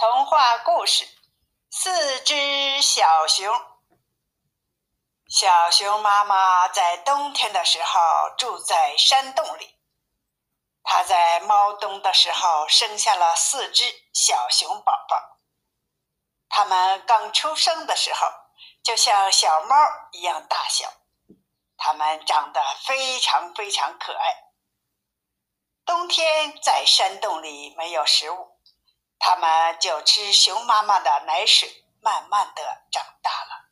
童话故事：四只小熊。小熊妈妈在冬天的时候住在山洞里。它在猫冬的时候生下了四只小熊宝宝。它们刚出生的时候就像小猫一样大小。它们长得非常非常可爱。冬天在山洞里没有食物。他们就吃熊妈妈的奶水，慢慢的长大了。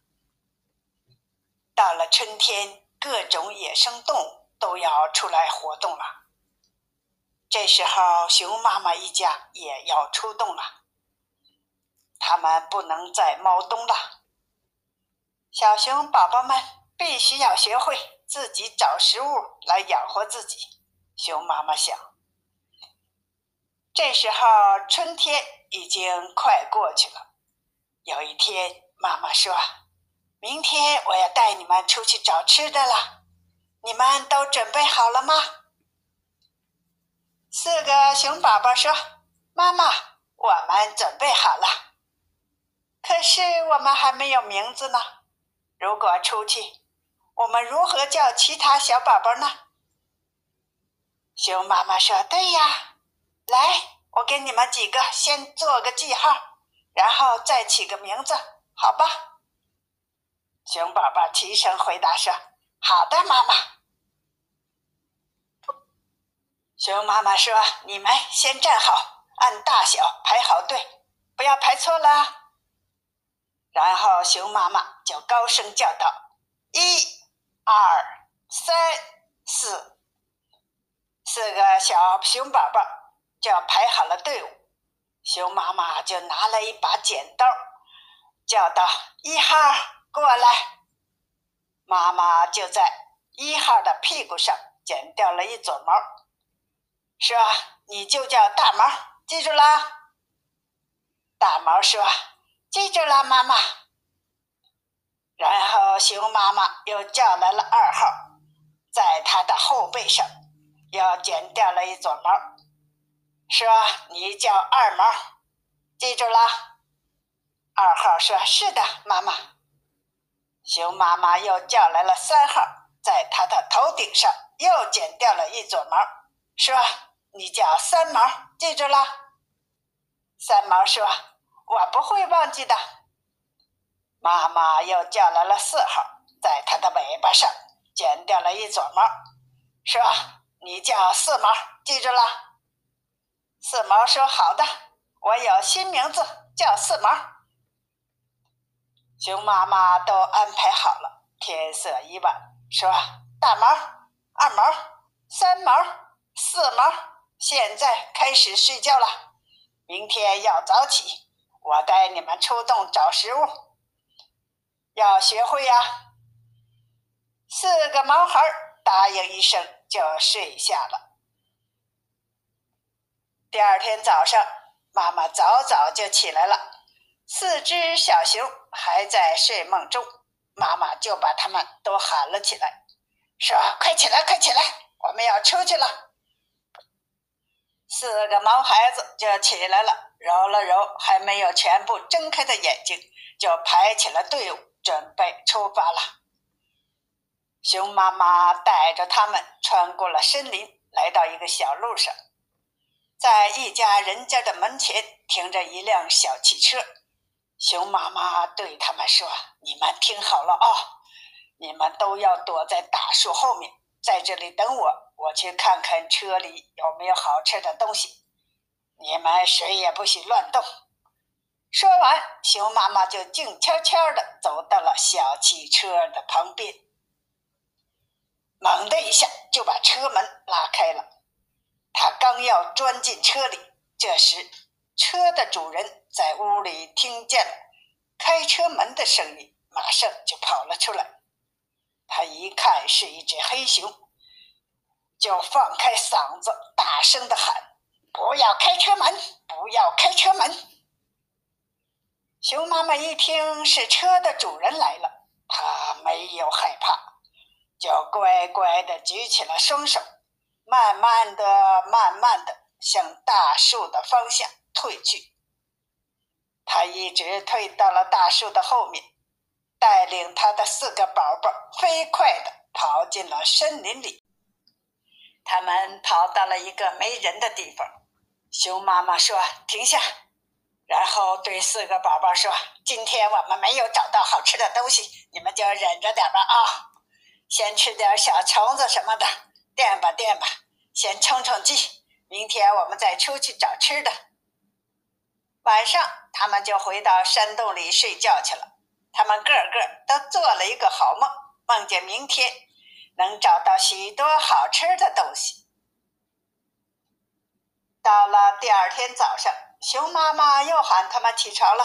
到了春天，各种野生动物都要出来活动了。这时候，熊妈妈一家也要出动了。他们不能再猫冬了。小熊宝宝们必须要学会自己找食物来养活自己。熊妈妈想。这时候，春天已经快过去了。有一天，妈妈说：“明天我要带你们出去找吃的了，你们都准备好了吗？”四个熊宝宝说：“妈妈，我们准备好了。可是我们还没有名字呢。如果出去，我们如何叫其他小宝宝呢？”熊妈妈说：“对呀。”来，我给你们几个先做个记号，然后再起个名字，好吧？熊宝宝齐声回答说：“好的，妈妈。”熊妈妈说：“你们先站好，按大小排好队，不要排错了。”然后熊妈妈就高声叫道：“一、二、三、四，四个小熊宝宝。”就要排好了队伍，熊妈妈就拿了一把剪刀，叫道：“一号过来。”妈妈就在一号的屁股上剪掉了一撮毛，说：“你就叫大毛，记住啦。”大毛说：“记住了，妈妈。”然后熊妈妈又叫来了二号，在他的后背上又剪掉了一撮毛。说你叫二毛，记住了。二号说：“是的，妈妈。”熊妈妈又叫来了三号，在他的头顶上又剪掉了一撮毛，说：“你叫三毛，记住了。”三毛说：“我不会忘记的。”妈妈又叫来了四号，在他的尾巴上剪掉了一撮毛，说：“你叫四毛，记住了。”四毛说：“好的，我有新名字，叫四毛。”熊妈妈都安排好了。天色已晚，说：“大毛、二毛、三毛、四毛，现在开始睡觉了。明天要早起，我带你们出动找食物，要学会呀。”四个毛孩答应一声，就睡下了。第二天早上，妈妈早早就起来了，四只小熊还在睡梦中，妈妈就把它们都喊了起来，说：“快起来，快起来，我们要出去了。”四个毛孩子就起来了，揉了揉还没有全部睁开的眼睛，就排起了队伍，准备出发了。熊妈妈带着他们穿过了森林，来到一个小路上。在一家人家的门前停着一辆小汽车，熊妈妈对他们说：“你们听好了啊，你们都要躲在大树后面，在这里等我，我去看看车里有没有好吃的东西。你们谁也不许乱动。”说完，熊妈妈就静悄悄地走到了小汽车的旁边，猛的一下就把车门拉开了。他刚要钻进车里，这时车的主人在屋里听见了开车门的声音，马上就跑了出来。他一看是一只黑熊，就放开嗓子大声的喊：“不要开车门！不要开车门！”熊妈妈一听是车的主人来了，她没有害怕，就乖乖的举起了双手。慢慢的，慢慢的向大树的方向退去。他一直退到了大树的后面，带领他的四个宝宝飞快的跑进了森林里。他们跑到了一个没人的地方，熊妈妈说：“停下。”然后对四个宝宝说：“今天我们没有找到好吃的东西，你们就忍着点吧啊！先吃点小虫子什么的，垫吧垫吧，先充充饥。明天我们再出去找吃的。”晚上，他们就回到山洞里睡觉去了。他们个个都做了一个好梦，梦见明天能找到许多好吃的东西。到了第二天早上。熊妈妈又喊他们起床了，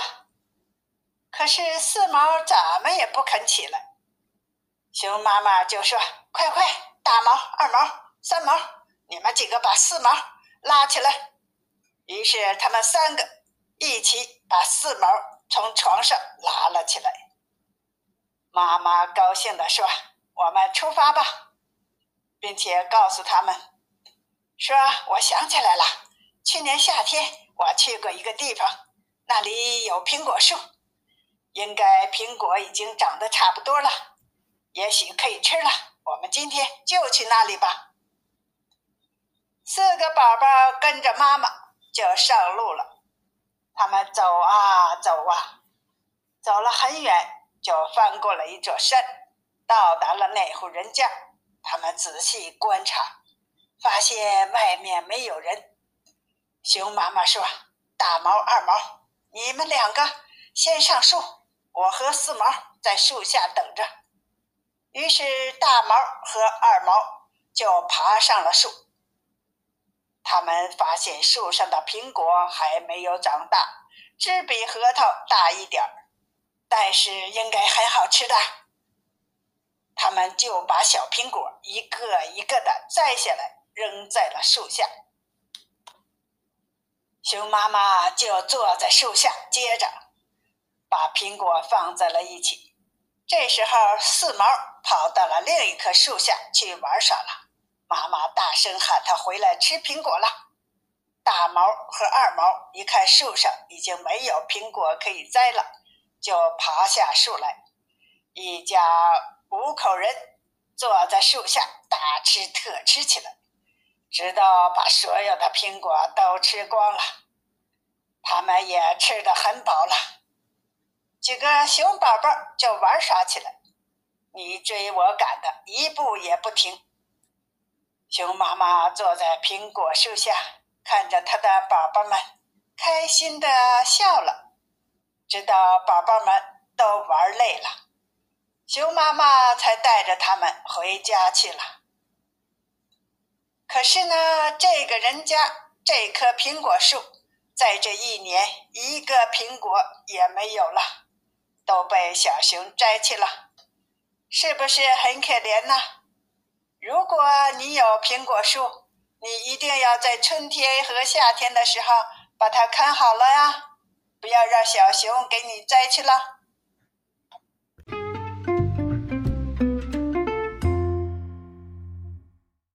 可是四毛怎么也不肯起来。熊妈妈就说：“快快，大毛、二毛、三毛，你们几个把四毛拉起来。”于是他们三个一起把四毛从床上拉了起来。妈妈高兴地说：“我们出发吧，并且告诉他们说，我想起来了，去年夏天。”我去过一个地方，那里有苹果树，应该苹果已经长得差不多了，也许可以吃了。我们今天就去那里吧。四个宝宝跟着妈妈就上路了。他们走啊走啊，走了很远，就翻过了一座山，到达了那户人家。他们仔细观察，发现外面没有人。熊妈妈说：“大毛、二毛，你们两个先上树，我和四毛在树下等着。”于是大毛和二毛就爬上了树。他们发现树上的苹果还没有长大，只比核桃大一点儿，但是应该很好吃的。他们就把小苹果一个一个的摘下来，扔在了树下。熊妈妈就坐在树下，接着把苹果放在了一起。这时候，四毛跑到了另一棵树下去玩耍了。妈妈大声喊他回来吃苹果了。大毛和二毛一看树上已经没有苹果可以摘了，就爬下树来。一家五口人坐在树下大吃特吃起来。直到把所有的苹果都吃光了，他们也吃得很饱了。几个熊宝宝就玩耍起来，你追我赶的，一步也不停。熊妈妈坐在苹果树下，看着他的宝宝们，开心的笑了。直到宝宝们都玩累了，熊妈妈才带着他们回家去了。可是呢，这个人家这棵苹果树，在这一年一个苹果也没有了，都被小熊摘去了，是不是很可怜呢？如果你有苹果树，你一定要在春天和夏天的时候把它看好了呀，不要让小熊给你摘去了。